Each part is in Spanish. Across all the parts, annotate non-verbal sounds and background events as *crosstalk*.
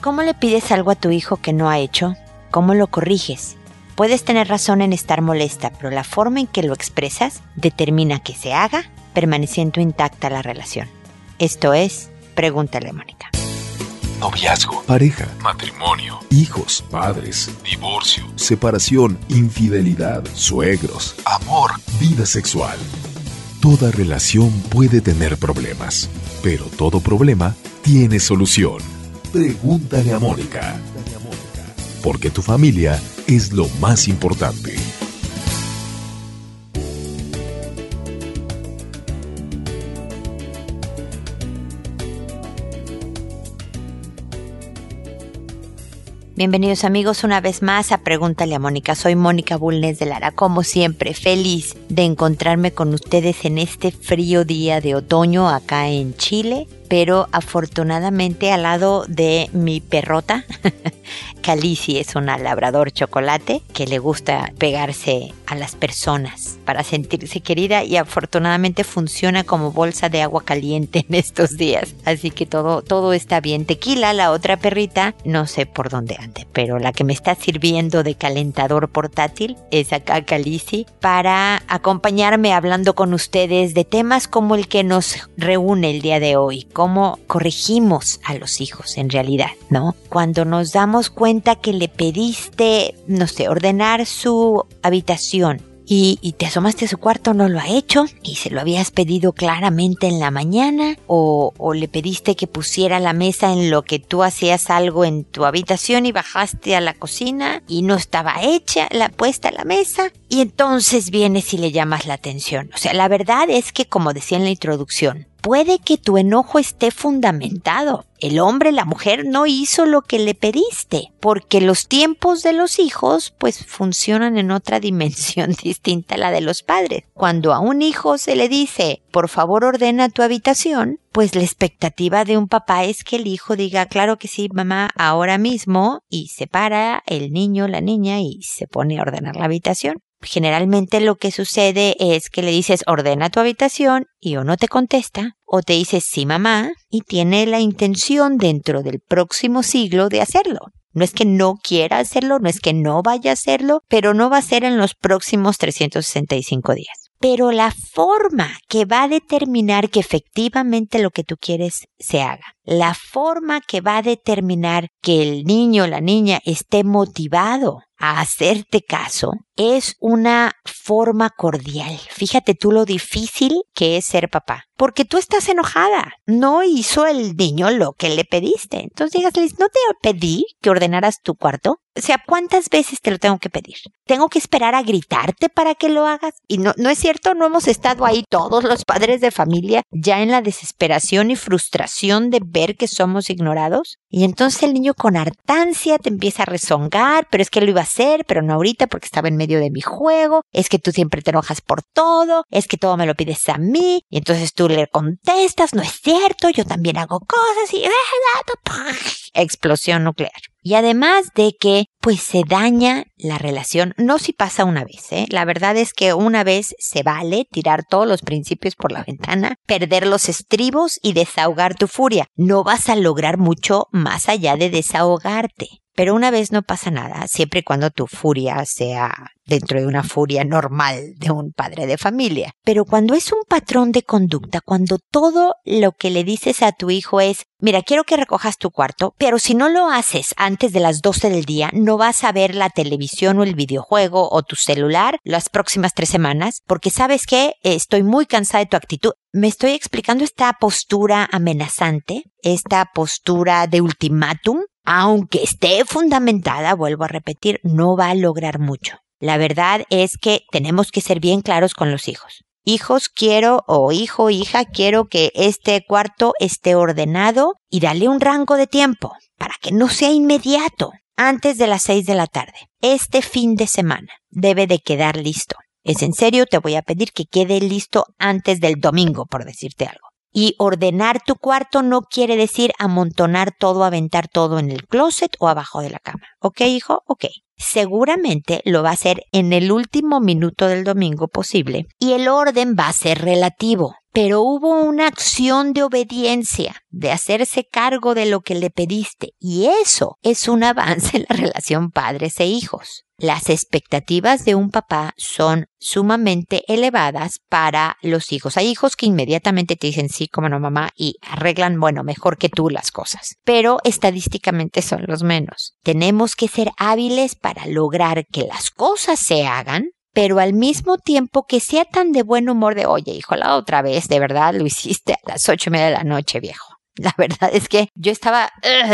¿Cómo le pides algo a tu hijo que no ha hecho? ¿Cómo lo corriges? Puedes tener razón en estar molesta, pero la forma en que lo expresas determina que se haga permaneciendo intacta la relación. Esto es, pregúntale, Mónica. Noviazgo, pareja, matrimonio, hijos, padres, divorcio, separación, infidelidad, suegros, amor, vida sexual. Toda relación puede tener problemas, pero todo problema tiene solución. Pregúntale a Mónica. Porque tu familia es lo más importante. Bienvenidos amigos una vez más a Pregúntale a Mónica. Soy Mónica Bulnes de Lara, como siempre, feliz de encontrarme con ustedes en este frío día de otoño acá en Chile pero afortunadamente al lado de mi perrota, *laughs* Calici es una labrador chocolate que le gusta pegarse a las personas para sentirse querida y afortunadamente funciona como bolsa de agua caliente en estos días. Así que todo, todo está bien. Tequila, la otra perrita, no sé por dónde ande, pero la que me está sirviendo de calentador portátil es acá Calici para acompañarme hablando con ustedes de temas como el que nos reúne el día de hoy cómo corregimos a los hijos en realidad, ¿no? Cuando nos damos cuenta que le pediste, no sé, ordenar su habitación y, te asomaste a su cuarto, no lo ha hecho y se lo habías pedido claramente en la mañana o, le pediste que pusiera la mesa en lo que tú hacías algo en tu habitación y bajaste a la cocina y no estaba hecha la puesta la mesa y entonces vienes y le llamas la atención. O sea, la verdad es que como decía en la introducción, puede que tu enojo esté fundamentado. El hombre, la mujer no hizo lo que le pediste, porque los tiempos de los hijos pues funcionan en otra dimensión *laughs* distinta a la de los padres. Cuando a un hijo se le dice, por favor ordena tu habitación, pues la expectativa de un papá es que el hijo diga, claro que sí, mamá, ahora mismo, y se para el niño, la niña, y se pone a ordenar la habitación. Generalmente lo que sucede es que le dices ordena tu habitación y o no te contesta o te dice sí mamá y tiene la intención dentro del próximo siglo de hacerlo. No es que no quiera hacerlo, no es que no vaya a hacerlo, pero no va a ser en los próximos 365 días. Pero la forma que va a determinar que efectivamente lo que tú quieres se haga, la forma que va a determinar que el niño o la niña esté motivado a hacerte caso es una forma cordial. Fíjate tú lo difícil que es ser papá. Porque tú estás enojada. No hizo el niño lo que le pediste. Entonces dígasle, ¿no te pedí que ordenaras tu cuarto? O sea, ¿cuántas veces te lo tengo que pedir? ¿Tengo que esperar a gritarte para que lo hagas? Y no, no es cierto, no hemos estado ahí todos los padres de familia ya en la desesperación y frustración de ver que somos ignorados. Y entonces el niño con hartancia te empieza a rezongar, pero es que lo iba a hacer, pero no ahorita porque estaba en medio de mi juego, es que tú siempre te enojas por todo, es que todo me lo pides a mí, y entonces tú le contestas, no es cierto, yo también hago cosas y explosión nuclear. Y además de que pues se daña la relación, no si pasa una vez, ¿eh? La verdad es que una vez se vale tirar todos los principios por la ventana, perder los estribos y desahogar tu furia. No vas a lograr mucho más allá de desahogarte. Pero una vez no pasa nada, siempre y cuando tu furia sea dentro de una furia normal de un padre de familia. Pero cuando es un patrón de conducta, cuando todo lo que le dices a tu hijo es, mira, quiero que recojas tu cuarto, pero si no lo haces antes de las 12 del día, no vas a ver la televisión o el videojuego o tu celular las próximas tres semanas, porque sabes que estoy muy cansada de tu actitud. Me estoy explicando esta postura amenazante, esta postura de ultimátum, aunque esté fundamentada, vuelvo a repetir, no va a lograr mucho. La verdad es que tenemos que ser bien claros con los hijos. Hijos quiero o hijo, hija, quiero que este cuarto esté ordenado y dale un rango de tiempo para que no sea inmediato, antes de las seis de la tarde. Este fin de semana debe de quedar listo. Es en serio, te voy a pedir que quede listo antes del domingo, por decirte algo. Y ordenar tu cuarto no quiere decir amontonar todo, aventar todo en el closet o abajo de la cama. ¿Ok, hijo? Ok. Seguramente lo va a hacer en el último minuto del domingo posible y el orden va a ser relativo. Pero hubo una acción de obediencia, de hacerse cargo de lo que le pediste, y eso es un avance en la relación padres e hijos. Las expectativas de un papá son sumamente elevadas para los hijos. Hay hijos que inmediatamente te dicen sí, como no, mamá, y arreglan, bueno, mejor que tú las cosas. Pero estadísticamente son los menos. Tenemos que ser hábiles para lograr que las cosas se hagan pero al mismo tiempo que sea tan de buen humor de, oye, hijo, la otra vez, de verdad lo hiciste a las ocho y media de la noche, viejo. *laughs* La verdad es que yo estaba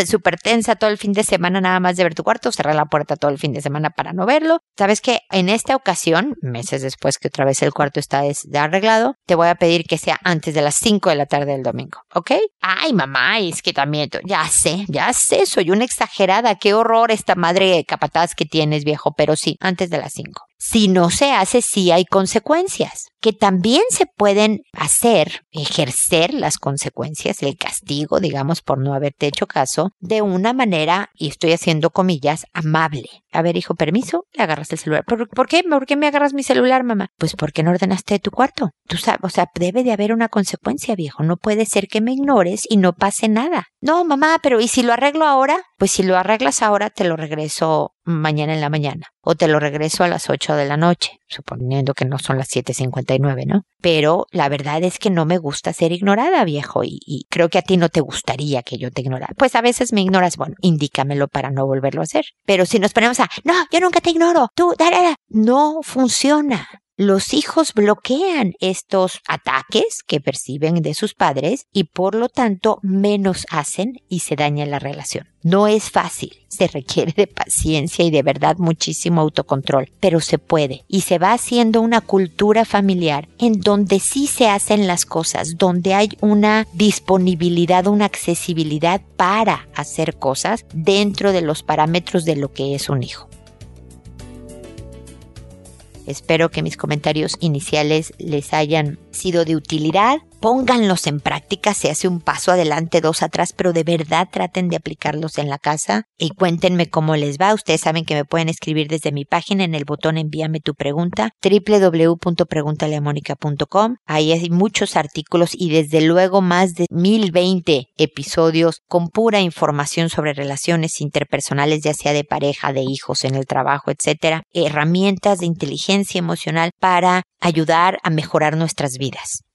súper tensa todo el fin de semana nada más de ver tu cuarto, cerré la puerta todo el fin de semana para no verlo. Sabes que en esta ocasión, meses después que otra vez el cuarto está arreglado, te voy a pedir que sea antes de las 5 de la tarde del domingo, ¿ok? Ay, mamá, es que también, ya sé, ya sé, soy una exagerada, qué horror esta madre capataz que tienes, viejo, pero sí, antes de las 5. Si no se hace, sí hay consecuencias, que también se pueden hacer, ejercer las consecuencias, el castigo, digamos, por no haberte hecho caso, de una manera, y estoy haciendo comillas, amable. A ver, hijo, permiso, le agarras el celular. ¿Por, qué? ¿Por qué me agarras mi celular, mamá? Pues porque no ordenaste tu cuarto. Tú sabes, o sea, debe de haber una consecuencia, viejo. No puede ser que me ignores y no pase nada. No, mamá, pero ¿y si lo arreglo ahora? Pues si lo arreglas ahora, te lo regreso mañana en la mañana o te lo regreso a las 8 de la noche, suponiendo que no son las 7.59, ¿no? Pero la verdad es que no me gusta ser ignorada, viejo, y, creo que a ti no te gustaría que yo te ignorara. Pues a veces me ignoras, bueno, indícamelo para no volverlo a hacer. Pero si nos ponemos a, no, yo nunca te ignoro, tú, da, no funciona los hijos bloquean estos ataques que perciben de sus padres y por lo tanto menos hacen y se daña la relación. No es fácil, se requiere de paciencia y de verdad muchísimo autocontrol, pero se puede y se va haciendo una cultura familiar en donde sí se hacen las cosas, donde hay una disponibilidad, una accesibilidad para hacer cosas dentro de los parámetros de lo que es un hijo. Espero que mis comentarios iniciales les hayan sido de utilidad pónganlos en práctica, se hace un paso adelante, dos atrás, pero de verdad traten de aplicarlos en la casa y cuéntenme cómo les va. Ustedes saben que me pueden escribir desde mi página en el botón envíame tu pregunta, www.preguntaleamónica.com. Ahí hay muchos artículos y desde luego más de 1020 episodios con pura información sobre relaciones interpersonales, ya sea de pareja, de hijos, en el trabajo, etcétera. Herramientas de inteligencia emocional para ayudar a mejorar nuestras vidas.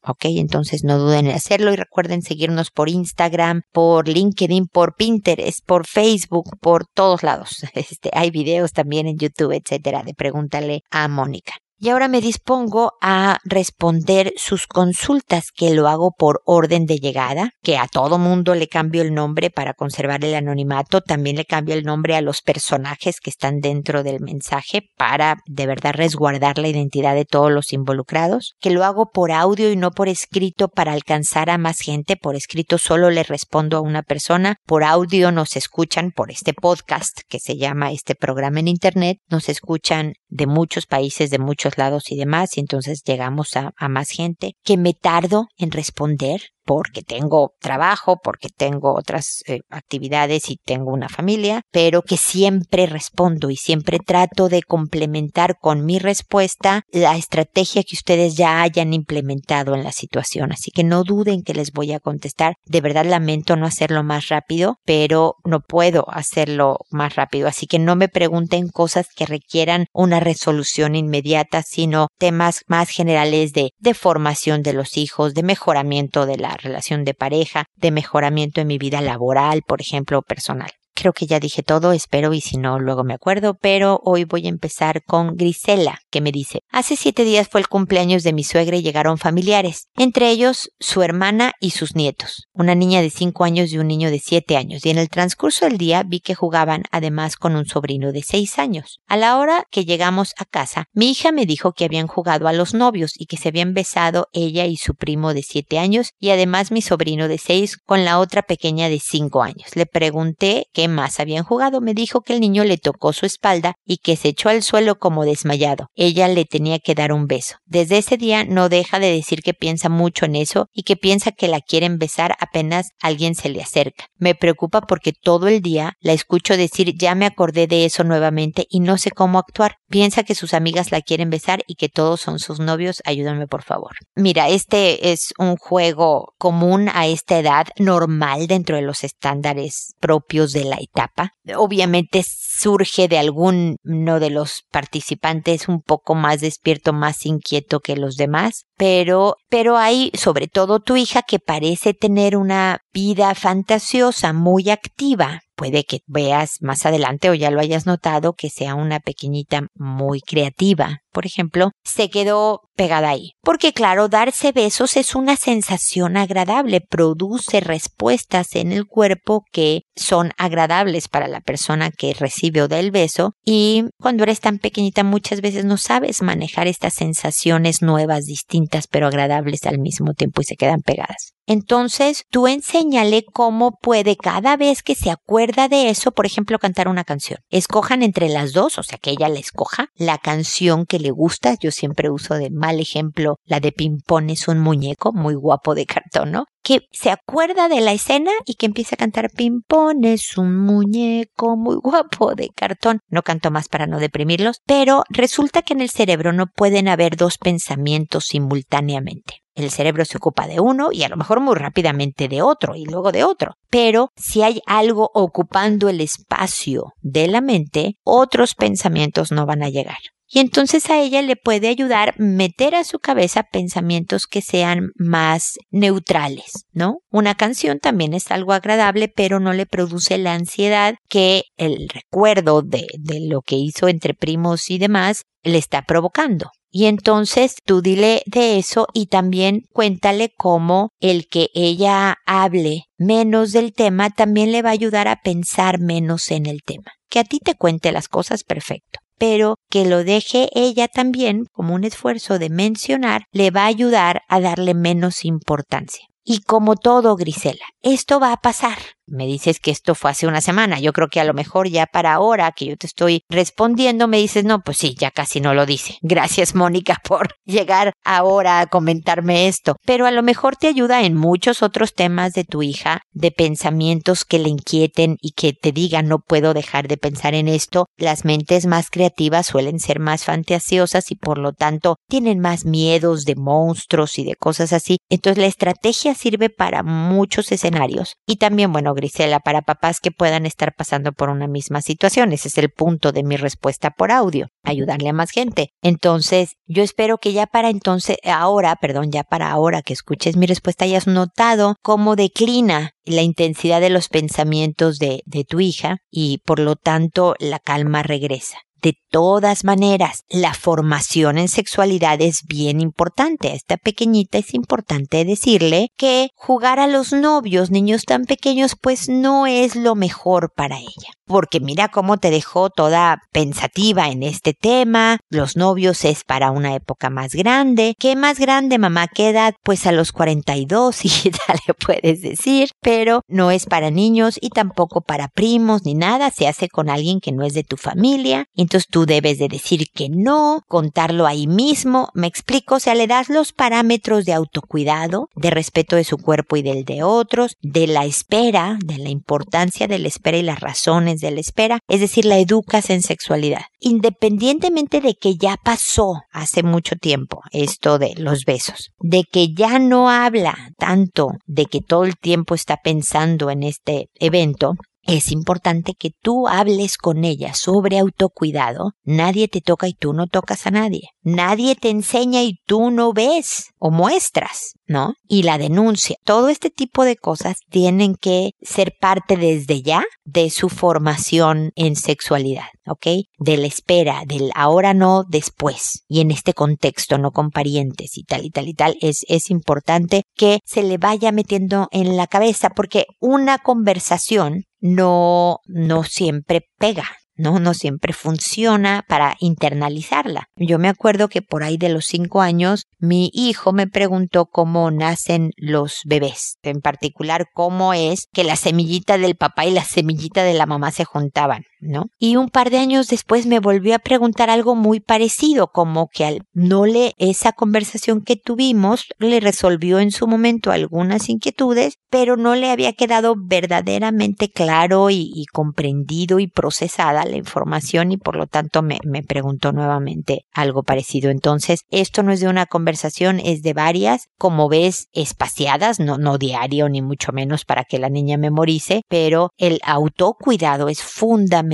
Ok, entonces no duden en hacerlo y recuerden seguirnos por Instagram, por LinkedIn, por Pinterest, por Facebook, por todos lados. *laughs* Este, hay videos también en YouTube, etcétera, de Pregúntale a Mónica. Y ahora me dispongo a responder sus consultas, que lo hago por orden de llegada, que a todo mundo le cambio el nombre para conservar el anonimato, también le cambio el nombre a los personajes que están dentro del mensaje para de verdad resguardar la identidad de todos los involucrados, que lo hago por audio y no por escrito para alcanzar a más gente, por escrito solo le respondo a una persona, por audio nos escuchan por este podcast que se llama este programa en internet, nos escuchan de muchos países, de muchos lados y demás, y entonces llegamos a, más gente, que me tardo en responder porque tengo trabajo, porque tengo otras eh, actividades y tengo una familia, pero que siempre respondo y siempre trato de complementar con mi respuesta la estrategia que ustedes ya hayan implementado en la situación. Así que no duden que les voy a contestar. De verdad lamento no hacerlo más rápido, pero no puedo hacerlo más rápido. Así que no me pregunten cosas que requieran una resolución inmediata, sino temas más generales de, de formación de los hijos, de mejoramiento de la relación de pareja, de mejoramiento en mi vida laboral, por ejemplo, personal. Creo que ya dije todo, espero y si no, luego me acuerdo, pero hoy voy a empezar con Grisela, que me dice, hace siete días fue el cumpleaños de mi suegra y llegaron familiares, entre ellos su hermana y sus nietos, una niña de cinco años y un niño de siete años, y en el transcurso del día vi que jugaban además con un sobrino de seis años. A la hora que llegamos a casa, mi hija me dijo que habían jugado a los novios y que se habían besado ella y su primo de siete años y además mi sobrino de seis con la otra pequeña de cinco años. Le pregunté qué más habían jugado. Me dijo que el niño le tocó su espalda y que se echó al suelo como desmayado. Ella le tenía que dar un beso. Desde ese día no deja de decir que piensa mucho en eso y que piensa que la quieren besar apenas alguien se le acerca. Me preocupa porque todo el día la escucho decir ya me acordé de eso nuevamente y no sé cómo actuar. Piensa que sus amigas la quieren besar y que todos son sus novios. Ayúdame por favor. Mira, este es un juego común a esta edad, normal dentro de los estándares propios de etapa. Obviamente surge de alguno de los participantes un poco más despierto, más inquieto que los demás, pero, pero hay sobre todo tu hija que parece tener una vida fantasiosa, muy activa. Puede que veas más adelante o ya lo hayas notado que sea una pequeñita muy creativa. Por ejemplo, se quedó pegada ahí. Porque claro, darse besos es una sensación agradable, produce respuestas en el cuerpo que son agradables para la persona que recibe o da el beso y cuando eres tan pequeñita muchas veces no sabes manejar estas sensaciones nuevas, distintas pero agradables al mismo tiempo y se quedan pegadas. Entonces, tú enséñale cómo puede cada vez que se acuerda de eso, por ejemplo, cantar una canción. Escojan entre las dos, o sea, que ella la escoja, la canción que le gusta. Yo siempre uso de mal ejemplo la de Pimpón es un muñeco muy guapo de cartón, ¿no? Que se acuerda de la escena y que empieza a cantar Pimpón es un muñeco muy guapo de cartón. No canto más para no deprimirlos, pero resulta que en el cerebro no pueden haber dos pensamientos simultáneamente. El cerebro se ocupa de uno y a lo mejor muy rápidamente de otro y luego de otro. Pero si hay algo ocupando el espacio de la mente, otros pensamientos no van a llegar. Y entonces a ella le puede ayudar meter a su cabeza pensamientos que sean más neutrales, ¿no? Una canción también es algo agradable, pero no le produce la ansiedad que el recuerdo de, de lo que hizo entre primos y demás le está provocando. Y entonces tú dile de eso y también cuéntale cómo el que ella hable menos del tema también le va a ayudar a pensar menos en el tema. Que a ti te cuente las cosas perfecto pero que lo deje ella también como un esfuerzo de mencionar le va a ayudar a darle menos importancia. Y como todo, Grisela, esto va a pasar me dices que esto fue hace una semana. Yo creo que a lo mejor ya para ahora que yo te estoy respondiendo me dices, no, pues sí, ya casi no lo dice. *laughs* Gracias, Mónica, por llegar ahora a comentarme esto. Pero a lo mejor te ayuda en muchos otros temas de tu hija, de pensamientos que le inquieten y que te digan, no puedo dejar de pensar en esto. Las mentes más creativas suelen ser más fantasiosas y por lo tanto tienen más miedos de monstruos y de cosas así. Entonces la estrategia sirve para muchos escenarios. Y también, bueno, Grisela, para papás que puedan estar pasando por una misma situación. Ese es el punto de mi respuesta por audio, ayudarle a más gente. Entonces, yo espero que ya para entonces, ahora, perdón, ya para ahora que escuches mi respuesta hayas notado cómo declina la intensidad de los pensamientos de, de tu hija y por lo tanto la calma regresa. De todas maneras, la formación en sexualidad es bien importante. A esta pequeñita es importante decirle que jugar a los novios, niños tan pequeños, pues no es lo mejor para ella porque mira cómo te dejó toda pensativa en este tema. Los novios es para una época más grande. ¿Qué más grande, mamá? ¿Qué edad? Pues a los 42 *laughs* y ya le puedes decir, pero no es para niños y tampoco para primos ni nada. Se hace con alguien que no es de tu familia. Entonces tú debes de decir que no, contarlo ahí mismo. Me explico, o sea, le das los parámetros de autocuidado, de respeto de su cuerpo y del de otros, de la espera, de la importancia de la espera y las razones de la espera, es decir, la educas en sexualidad. Independientemente de que ya pasó hace mucho tiempo esto de los besos, de que ya no habla tanto de que todo el tiempo está pensando en este evento, es importante que tú hables con ella sobre autocuidado. Nadie te toca y tú no tocas a nadie. Nadie te enseña y tú no ves o muestras, ¿no? Y la denuncia. Todo este tipo de cosas tienen que ser parte desde ya de su formación en sexualidad, ¿ok? De la espera, del ahora no, después. Y en este contexto, no con parientes y tal y tal y tal, es, es importante que se le vaya metiendo en la cabeza porque una conversación no, no siempre pega. ¿no? No siempre funciona para internalizarla. Yo me acuerdo que por ahí de los cinco años, mi hijo me preguntó cómo nacen los bebés, en particular cómo es que la semillita del papá y la semillita de la mamá se juntaban, ¿no? Y un par de años después me volvió a preguntar algo muy parecido, como que al no le esa conversación que tuvimos le resolvió en su momento algunas inquietudes, pero no le había quedado verdaderamente claro y, y comprendido y procesada la información y por lo tanto me, me preguntó nuevamente algo parecido. Entonces, esto no es de una conversación, es de varias, como ves, espaciadas, no, no diario ni mucho menos para que la niña memorice, pero el autocuidado es fundamental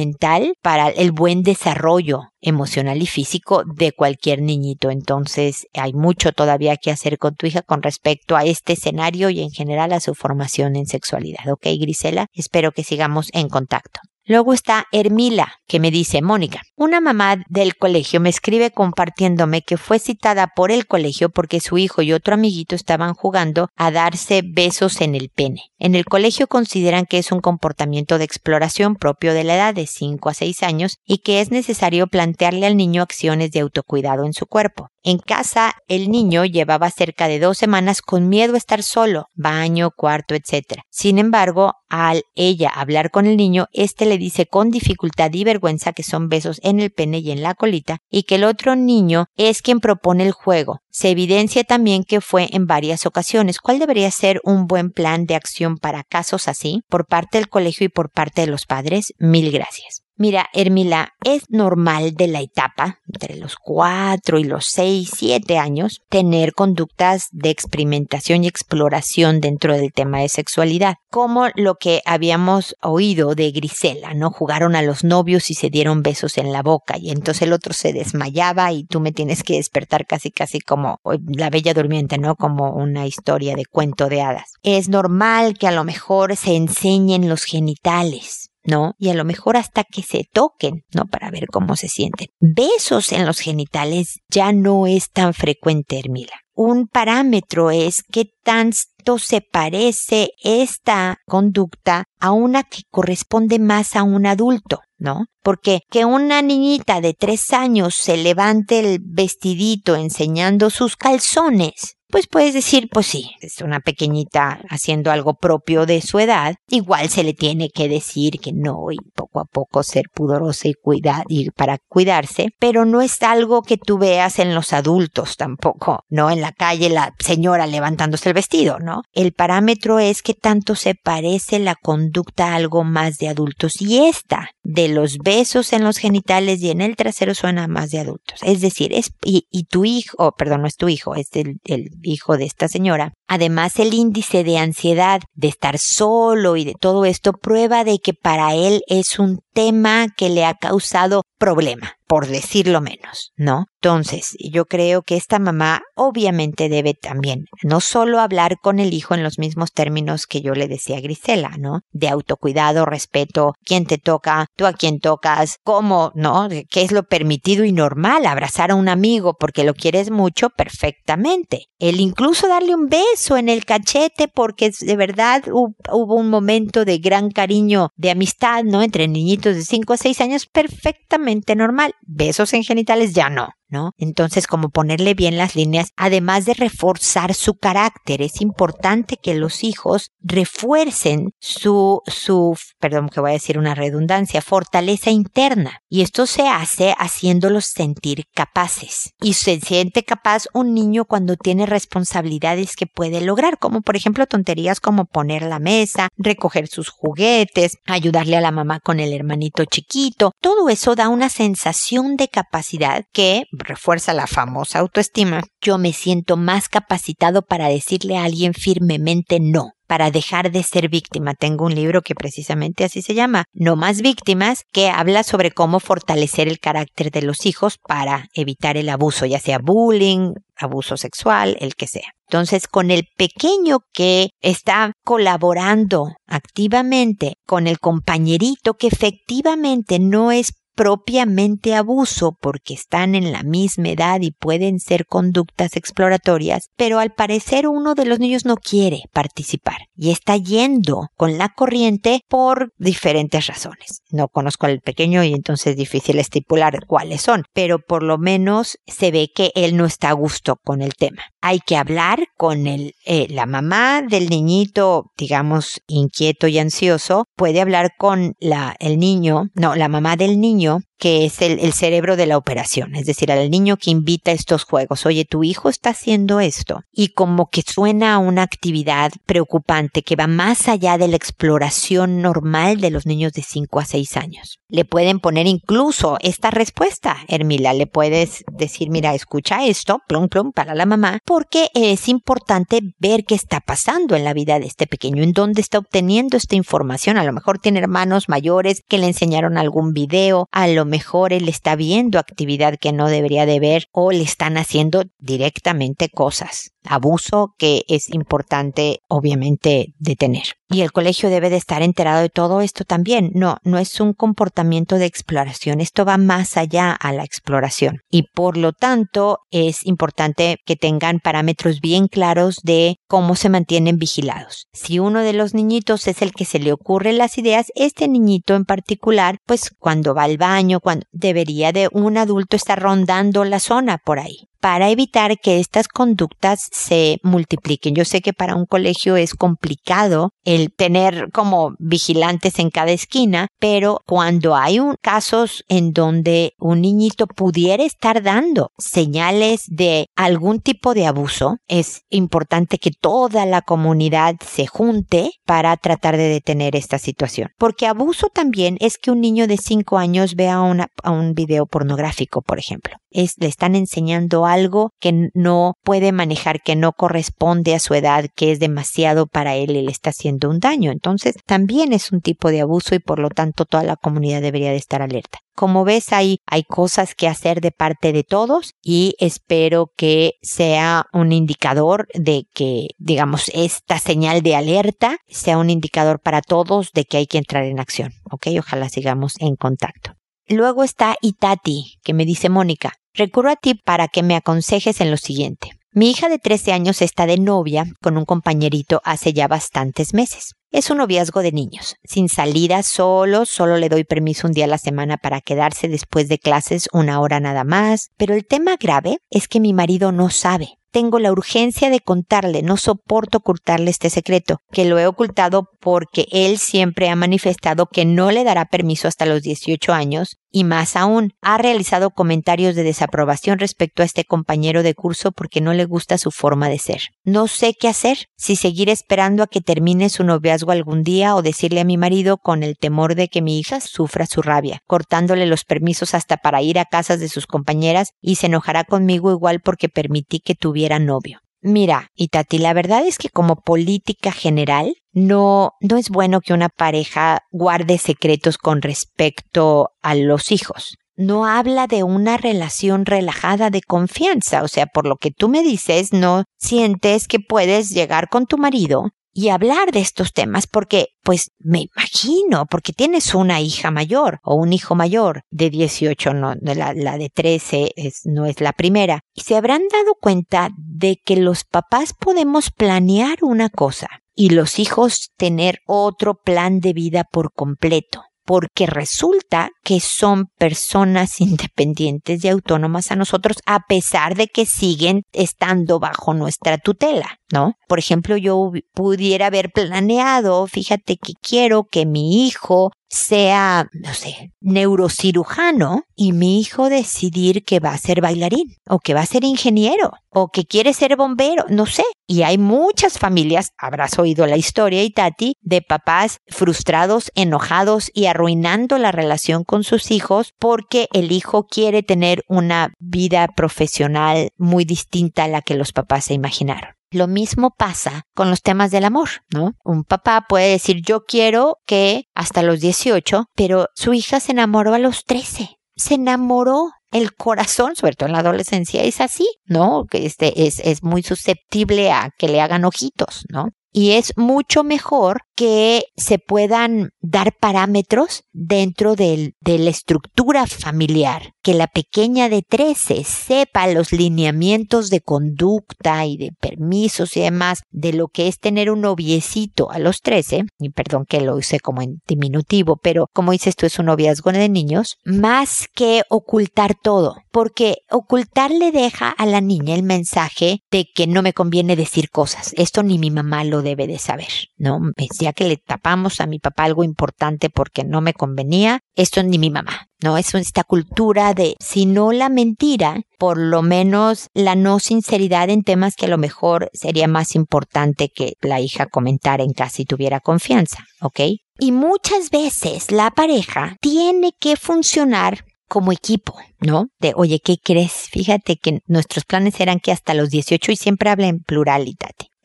para el buen desarrollo emocional y físico de cualquier niñito. Entonces hay mucho todavía que hacer con tu hija con respecto a este escenario y en general a su formación en sexualidad. Ok, Grisela, espero que sigamos en contacto. Luego está Hermila, que me dice, Mónica, una mamá del colegio me escribe compartiéndome que fue citada por el colegio porque su hijo y otro amiguito estaban jugando a darse besos en el pene. En el colegio consideran que es un comportamiento de exploración propio de la edad de 5 a 6 años y que es necesario plantearle al niño acciones de autocuidado en su cuerpo. En casa, el niño llevaba cerca de dos semanas con miedo a estar solo, baño, cuarto, etc. Sin embargo, al ella hablar con el niño, éste le dice con dificultad y vergüenza que son besos en el pene y en la colita, y que el otro niño es quien propone el juego. Se evidencia también que fue en varias ocasiones. ¿Cuál debería ser un buen plan de acción para casos así por parte del colegio y por parte de los padres? Mil gracias. Mira, Hermila, es normal de la etapa, entre los cuatro y los seis, siete años, tener conductas de experimentación y exploración dentro del tema de sexualidad, como lo que habíamos oído de Grisela, ¿no? Jugaron a los novios y se dieron besos en la boca y entonces el otro se desmayaba y tú me tienes que despertar casi casi como la bella durmiente, ¿no? Como una historia de cuento de hadas. Es normal que a lo mejor se enseñen los genitales ¿no? Y a lo mejor hasta que se toquen, ¿no? Para ver cómo se sienten. Besos en los genitales ya no es tan frecuente, Hermila. Un parámetro es qué tanto se parece esta conducta a una que corresponde más a un adulto, ¿no? Porque que una niñita de tres años se levante el vestidito enseñando sus calzones, pues puedes decir, pues sí, es una pequeñita haciendo algo propio de su edad, igual se le tiene que decir que no y poco a poco ser pudorosa y cuidar y para cuidarse, pero no es algo que tú veas en los adultos tampoco, no en la calle la señora levantándose el vestido, ¿no? El parámetro es que tanto se parece la conducta a algo más de adultos y esta de los besos en los genitales y en el trasero suena más de adultos. Es decir, es y, tu hijo, oh, perdón, no es tu hijo, es el hijo de esta señora. Además, el índice de ansiedad, de estar solo y de todo esto prueba de que para él es un tema que le ha causado problema, por decirlo menos, ¿no? Entonces, yo creo que esta mamá obviamente debe también no solo hablar con el hijo en los mismos términos que yo le decía a Grisela, ¿no? De autocuidado, respeto, quién te toca, tú a quién tocas, cómo, ¿no? ¿Qué es lo permitido y normal? Abrazar a un amigo porque lo quieres mucho, perfectamente. El incluso darle un beso en el cachete porque de verdad hubo un momento de gran cariño, de amistad, ¿no? Entre niñitos de 5 a 6 años, perfectamente normal. Besos en genitales ya no. ¿No? Entonces, como ponerle bien las líneas, además de reforzar su carácter, es importante que los hijos refuercen su, su, perdón que voy a decir una redundancia, fortaleza interna. Y esto se hace haciéndolos sentir capaces. Y se siente capaz un niño cuando tiene responsabilidades que puede lograr, como por ejemplo tonterías como poner la mesa, recoger sus juguetes, ayudarle a la mamá con el hermanito chiquito. Todo eso da una sensación de capacidad que refuerza la famosa autoestima, yo me siento más capacitado para decirle a alguien firmemente no para dejar de ser víctima. Tengo un libro que precisamente así se llama, No más víctimas, que habla sobre cómo fortalecer el carácter de los hijos para evitar el abuso, ya sea bullying, abuso sexual, el que sea. Entonces, con el pequeño que está colaborando activamente con el compañerito que efectivamente no es propiamente abuso porque están en la misma edad y pueden ser conductas exploratorias, pero al parecer uno de los niños no quiere participar y está yendo con la corriente por diferentes razones. No conozco al pequeño y entonces es difícil estipular cuáles son, pero por lo menos se ve que él no está a gusto con el tema. Hay que hablar con el, eh, la mamá del niñito, digamos, inquieto y ansioso, puede hablar con la, el niño, no, la mamá del niño año que es el, cerebro de la operación, es decir, al niño que invita a estos juegos, oye, tu hijo está haciendo esto, y como que suena a una actividad preocupante que va más allá de la exploración normal de los niños de 5 a 6 años. Le pueden poner incluso esta respuesta, Hermila, le puedes decir, mira, escucha esto, plum plum, para la mamá, porque es importante ver qué está pasando en la vida de este pequeño, en dónde está obteniendo esta información, a lo mejor tiene hermanos mayores que le enseñaron algún video, a lo mejor él está viendo actividad que no debería de ver o le están haciendo directamente cosas abuso que es importante obviamente detener. Y el colegio debe de estar enterado de todo esto también. No, no es un comportamiento de exploración. Esto va más allá a la exploración. Y por lo tanto es importante que tengan parámetros bien claros de cómo se mantienen vigilados. Si uno de los niñitos es el que se le ocurre las ideas, este niñito en particular, pues cuando va al baño, cuando debería de un adulto estar rondando la zona por ahí para evitar que estas conductas se multipliquen. Yo sé que para un colegio es complicado el tener como vigilantes en cada esquina, pero cuando hay un, casos en donde un niñito pudiera estar dando señales de algún tipo de abuso, es importante que toda la comunidad se junte para tratar de detener esta situación. Porque abuso también es que un niño de 5 años vea una, un video pornográfico, por ejemplo. Es, le están enseñando algo que no puede manejar, que no corresponde a su edad, que es demasiado para él y le está haciendo un daño. Entonces, también es un tipo de abuso y por lo tanto toda la comunidad debería de estar alerta. Como ves, hay, hay cosas que hacer de parte de todos y espero que sea un indicador de que, digamos, esta señal de alerta sea un indicador para todos de que hay que entrar en acción. ¿Ok? Ojalá sigamos en contacto. Luego está Itati, que me dice Mónica, recurro a ti para que me aconsejes en lo siguiente. Mi hija de 13 años está de novia con un compañerito hace ya bastantes meses. Es un noviazgo de niños, sin salida, solo, solo le doy permiso un día a la semana para quedarse después de clases una hora nada más, pero el tema grave es que mi marido no sabe tengo la urgencia de contarle, no soporto ocultarle este secreto, que lo he ocultado porque él siempre ha manifestado que no le dará permiso hasta los 18 años y más aún, ha realizado comentarios de desaprobación respecto a este compañero de curso porque no le gusta su forma de ser. No sé qué hacer, si seguir esperando a que termine su noviazgo algún día o decirle a mi marido con el temor de que mi hija sufra su rabia, cortándole los permisos hasta para ir a casas de sus compañeras y se enojará conmigo igual porque permití que tuviera novio. Mira, Itati, la verdad es que como política general, no, no es bueno que una pareja guarde secretos con respecto a los hijos. No habla de una relación relajada de confianza, o sea, por lo que tú me dices, no sientes que puedes llegar con tu marido y hablar de estos temas porque, pues me imagino, porque tienes una hija mayor o un hijo mayor de 18, no, la, la de 13 es, no es la primera, y se habrán dado cuenta de que los papás podemos planear una cosa y los hijos tener otro plan de vida por completo porque resulta que son personas independientes y autónomas a nosotros a pesar de que siguen estando bajo nuestra tutela, ¿no? Por ejemplo, yo pudiera haber planeado, fíjate que quiero que mi hijo sea, no sé, neurocirujano y mi hijo decidir que va a ser bailarín o que va a ser ingeniero o que quiere ser bombero, no sé. Y hay muchas familias, habrás oído la historia, y Tati, de papás frustrados, enojados y arruinando la relación con sus hijos porque el hijo quiere tener una vida profesional muy distinta a la que los papás se imaginaron. Lo mismo pasa con los temas del amor, ¿no? Un papá puede decir yo quiero que hasta los 18, pero su hija se enamoró a los 13. Se enamoró el corazón, sobre todo en la adolescencia, es así, ¿no? Que este es, es muy susceptible a que le hagan ojitos, ¿no? Y es mucho mejor que se puedan dar parámetros dentro de la estructura familiar, que la pequeña de 13 sepa los lineamientos de conducta y de permisos y demás de lo que es tener un noviecito a los 13, y perdón que lo hice como en diminutivo, pero como dices tú es un noviazgo de niños, más que ocultar todo, porque ocultar le deja a la niña el mensaje de que no me conviene decir cosas, esto ni mi mamá lo debe de saber, ¿no? Ya que le tapamos a mi papá algo importante porque no me convenía, esto ni mi mamá, ¿no? Es esta cultura de, si no la mentira, por lo menos la no sinceridad en temas que a lo mejor sería más importante que la hija comentara en casa y tuviera confianza, ¿ok? Y muchas veces la pareja tiene que funcionar como equipo, ¿no? De, oye, ¿qué crees? Fíjate que nuestros planes eran que hasta los 18 y siempre hablen en plural y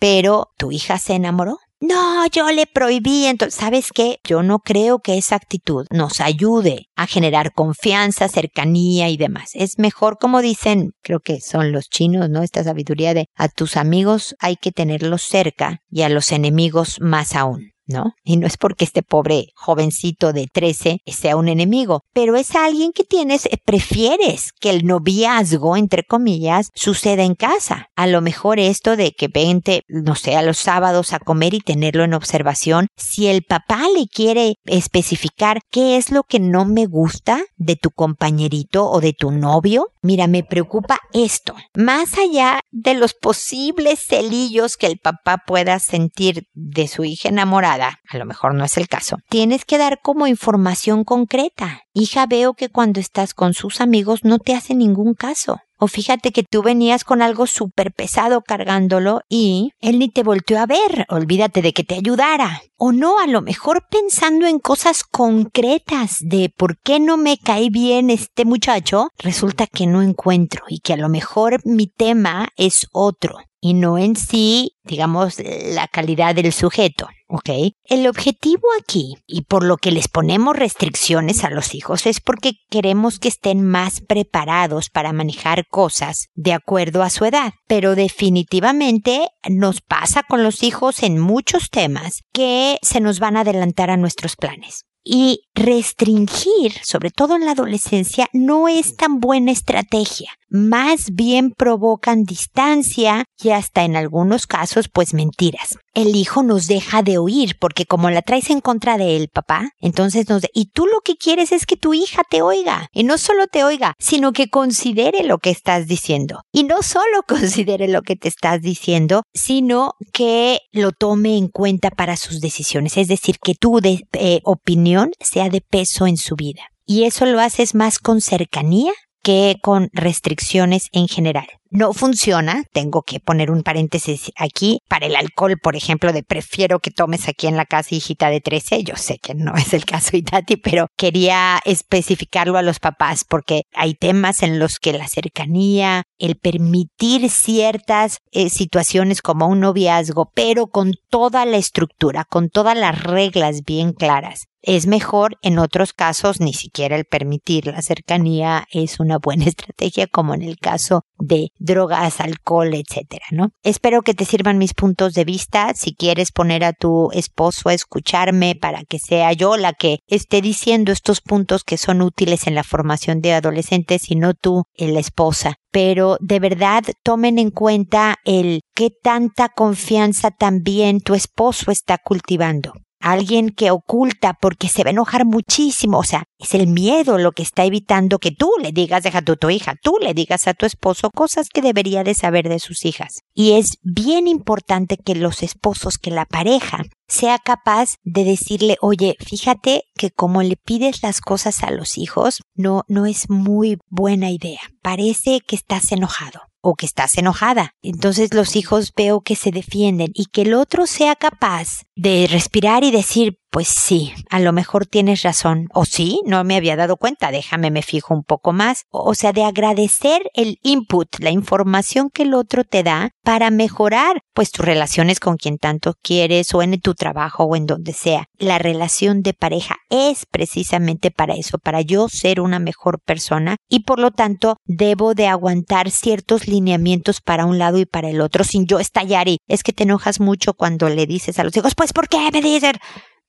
Pero tu hija se enamoró. No, yo le prohibí. Entonces, ¿sabes qué? Yo no creo que esa actitud nos ayude a generar confianza, cercanía y demás. Es mejor, como dicen, creo que son los chinos, ¿no? Esta sabiduría de a tus amigos hay que tenerlos cerca y a los enemigos más aún. ¿No? Y no es porque este pobre jovencito de 13 sea un enemigo, pero es alguien que tienes, eh, prefieres que el noviazgo, entre comillas, suceda en casa. A lo mejor esto de que vente, no sé, a los sábados a comer y tenerlo en observación, si el papá le quiere especificar qué es lo que no me gusta de tu compañerito o de tu novio, mira, me preocupa esto. Más allá de los posibles celillos que el papá pueda sentir de su hija enamorada, a lo mejor no es el caso, tienes que dar como información concreta. Hija, veo que cuando estás con sus amigos no te hace ningún caso. O fíjate que tú venías con algo súper pesado cargándolo y él ni te volteó a ver. Olvídate de que te ayudara. O no, a lo mejor pensando en cosas concretas de por qué no me cae bien este muchacho, resulta que no encuentro y que a lo mejor mi tema es otro y no en sí, digamos, la calidad del sujeto. ¿Ok? El objetivo aquí, y por lo que les ponemos restricciones a los hijos, es porque queremos que estén más preparados para manejar cosas de acuerdo a su edad. Pero definitivamente nos pasa con los hijos en muchos temas que se nos van a adelantar a nuestros planes. Y restringir, sobre todo en la adolescencia, no es tan buena estrategia. Más bien provocan distancia y hasta en algunos casos, pues mentiras. El hijo nos deja de oír porque como la traes en contra de él, papá, entonces nos... Y tú lo que quieres es que tu hija te oiga. Y no solo te oiga, sino que considere lo que estás diciendo. Y no solo *laughs* considere lo que te estás diciendo, sino que lo tome en cuenta para sus decisiones. Es decir, que tu eh, opinión sea de peso en su vida. Y eso lo haces más con cercanía que con restricciones en general. No funciona, tengo que poner un paréntesis aquí, para el alcohol, por ejemplo, de prefiero que tomes aquí en la casa hijita de 13, yo sé que no *laughs* es el caso Itati, pero quería especificarlo a los papás porque hay temas en los que la cercanía, el permitir ciertas eh, situaciones como un noviazgo, pero con toda la estructura, con todas las reglas bien claras, es mejor, en otros casos ni siquiera el permitir la cercanía es una buena *laughs* estrategia como en el caso de drogas, alcohol, etcétera, ¿no? Espero que te sirvan mis puntos de vista. Si quieres poner a tu esposo a escucharme para que sea yo la que esté diciendo estos puntos que son útiles en la formación de adolescentes y no tú, la esposa. Pero de verdad tomen en cuenta el qué tanta confianza también tu esposo está cultivando alguien que oculta porque se va a enojar muchísimo. O sea, es el miedo lo que está evitando que tú le digas, deja tu, tu hija, tú le digas a tu esposo cosas que debería de saber de sus hijas. Y es bien importante que los esposos, que la pareja, sea capaz de decirle, oye, fíjate que como le pides las cosas a los hijos, no, no es muy buena idea. Parece que estás enojado o que estás enojada. Entonces los hijos veo que se defienden y que el otro sea capaz de respirar y decir, pues sí, a lo mejor tienes razón. O sí, no me había dado cuenta, déjame me fijo un poco más. O sea, de agradecer el input, la información que el otro te da para mejorar pues tus relaciones con quien tanto quieres o en tu trabajo o en donde sea. La relación de pareja es precisamente para eso, para yo ser una mejor persona y por lo tanto debo de aguantar ciertos lineamientos para un lado y para el otro sin yo estallar y es que te enojas mucho cuando le dices a los hijos, pues ¿por qué me dicen?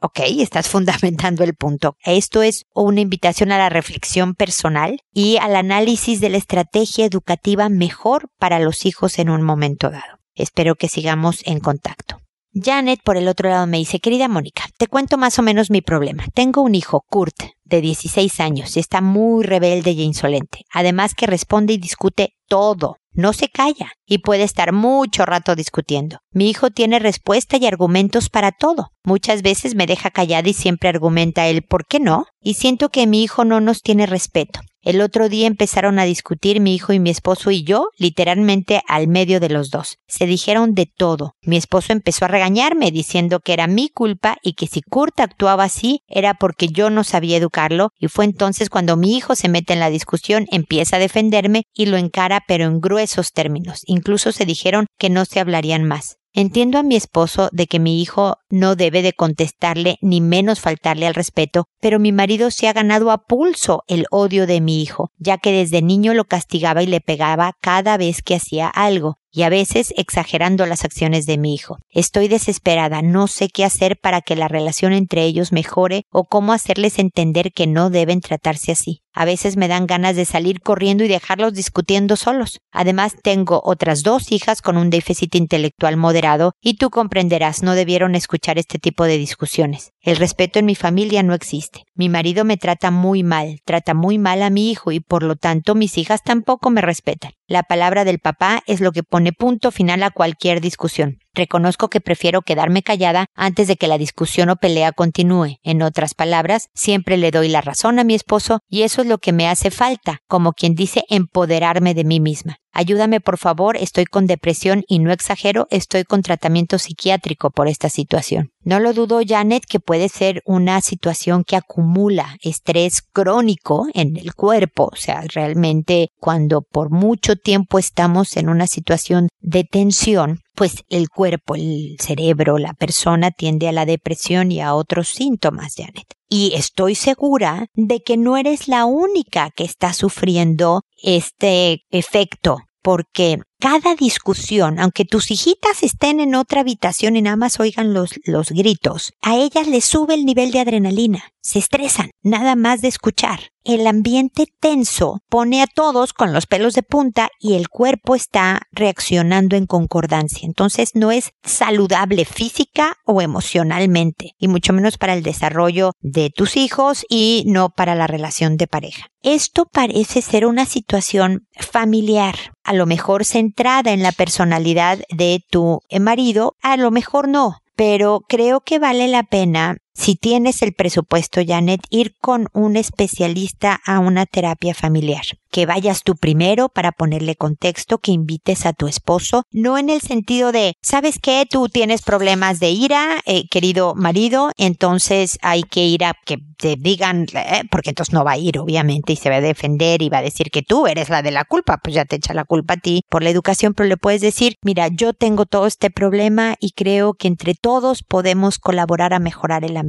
Ok, estás fundamentando el punto. Esto es una invitación a la reflexión personal y al análisis de la estrategia educativa mejor para los hijos en un momento dado. Espero que sigamos en contacto. Janet, por el otro lado, me dice, querida Mónica, te cuento más o menos mi problema. Tengo un hijo, Kurt, de 16 años, y está muy rebelde y insolente. Además que responde y discute todo. No se calla y puede estar mucho rato discutiendo. Mi hijo tiene respuesta y argumentos para todo. Muchas veces me deja callada y siempre argumenta él ¿por qué no? Y siento que mi hijo no nos tiene respeto. El otro día empezaron a discutir mi hijo y mi esposo y yo, literalmente al medio de los dos. Se dijeron de todo. Mi esposo empezó a regañarme diciendo que era mi culpa y que si Kurt actuaba así era porque yo no sabía educarlo y fue entonces cuando mi hijo se mete en la discusión, empieza a defenderme y lo encara pero en gruesos términos. Incluso se dijeron que no se hablarían más. Entiendo a mi esposo de que mi hijo no debe de contestarle ni menos faltarle al respeto, pero mi marido se ha ganado a pulso el odio de mi hijo, ya que desde niño lo castigaba y le pegaba cada vez que hacía algo, y a veces exagerando las acciones de mi hijo. Estoy desesperada, no sé qué hacer para que la relación entre ellos mejore o cómo hacerles entender que no deben tratarse así. A veces me dan ganas de salir corriendo y dejarlos discutiendo solos. Además, tengo otras dos hijas con un déficit intelectual moderado y tú comprenderás, no debieron escuchar este tipo de discusiones. El respeto en mi familia no existe. Mi marido me trata muy mal, trata muy mal a mi hijo y por lo tanto mis hijas tampoco me respetan. La palabra del papá es lo que pone punto final a cualquier discusión. Reconozco que prefiero quedarme callada antes de que la discusión o pelea continúe. En otras palabras, siempre le doy la razón a mi esposo y eso es lo que me hace falta, como quien dice empoderarme de mí misma. Ayúdame por favor, estoy con depresión y no exagero, estoy con tratamiento psiquiátrico por esta situación. No lo dudo, Janet, que puede ser una situación que acumula estrés crónico en el cuerpo, o sea, realmente cuando por mucho tiempo estamos en una situación de tensión, pues el cuerpo, el cerebro, la persona tiende a la depresión y a otros síntomas, Janet. Y estoy segura de que no eres la única que está sufriendo este efecto, porque cada discusión, aunque tus hijitas estén en otra habitación y nada más oigan los, los gritos, a ellas les sube el nivel de adrenalina, se estresan, nada más de escuchar. El ambiente tenso pone a todos con los pelos de punta y el cuerpo está reaccionando en concordancia. Entonces no es saludable física o emocionalmente, y mucho menos para el desarrollo de tus hijos y no para la relación de pareja. Esto parece ser una situación familiar, a lo mejor centrada en la personalidad de tu marido, a lo mejor no, pero creo que vale la pena si tienes el presupuesto, Janet, ir con un especialista a una terapia familiar. Que vayas tú primero para ponerle contexto, que invites a tu esposo, no en el sentido de, ¿sabes qué? Tú tienes problemas de ira, eh, querido marido, entonces hay que ir a que te digan, eh, porque entonces no va a ir, obviamente, y se va a defender y va a decir que tú eres la de la culpa, pues ya te echa la culpa a ti por la educación, pero le puedes decir, mira, yo tengo todo este problema y creo que entre todos podemos colaborar a mejorar el ambiente.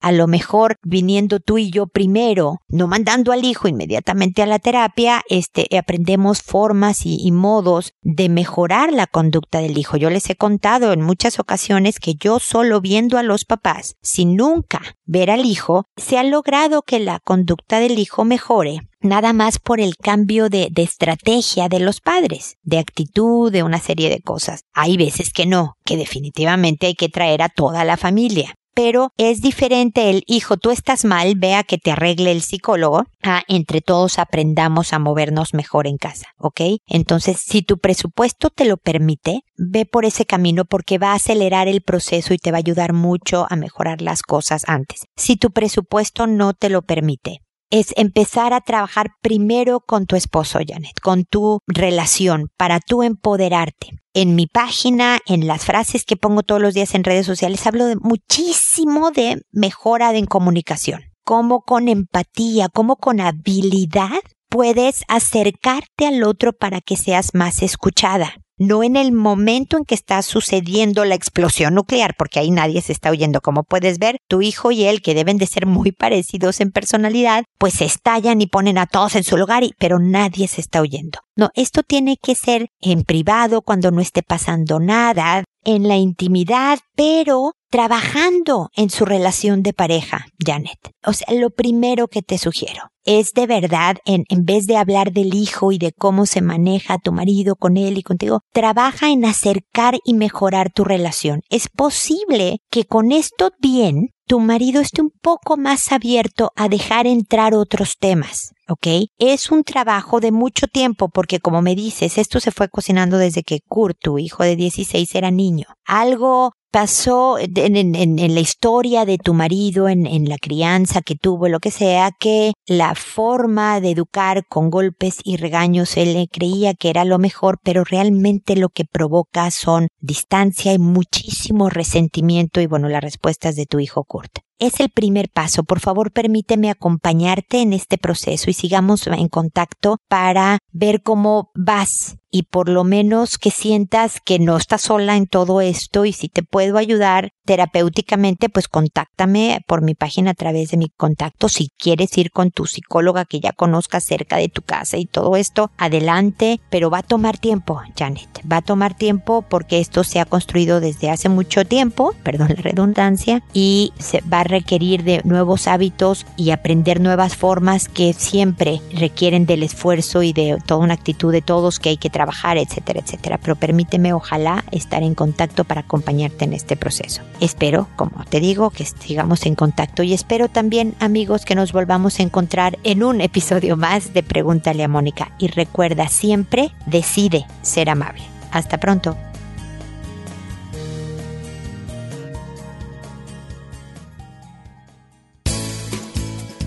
A lo mejor viniendo tú y yo primero, no mandando al hijo inmediatamente a la terapia, este, aprendemos formas y, modos de mejorar la conducta del hijo. Yo les he contado en muchas ocasiones que yo solo viendo a los papás, sin nunca ver al hijo, se ha logrado que la conducta del hijo mejore nada más por el cambio de, estrategia de los padres, de actitud, de una serie de cosas. Hay veces que no, que definitivamente hay que traer a toda la familia pero es diferente el hijo, tú estás mal, vea que te arregle el psicólogo, a entre todos aprendamos a movernos mejor en casa, ¿ok? Entonces, si tu presupuesto te lo permite, ve por ese camino porque va a acelerar el proceso y te va a ayudar mucho a mejorar las cosas antes. Si tu presupuesto no te lo permite, es empezar a trabajar primero con tu esposo, Janet, con tu relación, para tú empoderarte. En mi página, en las frases que pongo todos los días en redes sociales, hablo de muchísimo de mejora en comunicación. Cómo con empatía, cómo con habilidad puedes acercarte al otro para que seas más escuchada no en el momento en que está sucediendo la explosión nuclear, porque ahí nadie se está oyendo. Como puedes ver, tu hijo y él, que deben de ser muy parecidos en personalidad, pues estallan y ponen a todos en su lugar, pero nadie se está oyendo. No, esto tiene que ser en privado, cuando no esté pasando nada, en la intimidad, pero trabajando en su relación de pareja, Janet. O sea, lo primero que te sugiero es de verdad, en, en vez de hablar del hijo y de cómo se maneja tu marido con él y contigo, trabaja en acercar y mejorar tu relación. Es posible que con esto bien tu marido esté un poco más abierto a dejar entrar otros temas. ¿ok? Es un trabajo de mucho tiempo porque como me dices, esto se fue cocinando desde que Kurt, tu hijo de 16, era niño. Algo pasó en, la historia de tu marido, en, en, la crianza que tuvo, lo que sea, que la forma de educar con golpes y regaños, él creía que era lo mejor, pero realmente lo que provoca son distancia y muchísimo resentimiento y bueno, las respuestas de tu hijo Kurt es el primer paso. Por favor, permíteme acompañarte en este proceso y sigamos en contacto para ver cómo vas y por lo menos que sientas que no estás sola en todo esto y si te puedo ayudar terapéuticamente, pues contáctame por mi página a través de mi contacto. Si quieres ir con tu psicóloga que ya conozcas cerca de tu casa y todo esto, adelante, pero va a tomar tiempo, Janet. Va a tomar tiempo porque esto se ha construido desde hace mucho tiempo, perdón la redundancia, y se va a requerir de nuevos hábitos y aprender nuevas formas que siempre requieren del esfuerzo y de toda una actitud de todos que hay que trabajar etcétera, etcétera. Pero permíteme, ojalá, estar en contacto para acompañarte en este proceso. Espero, como te digo, que sigamos en contacto y espero también, amigos, que nos volvamos a encontrar en un episodio más de Pregúntale a Mónica. Y recuerda siempre, decide ser amable. Hasta pronto.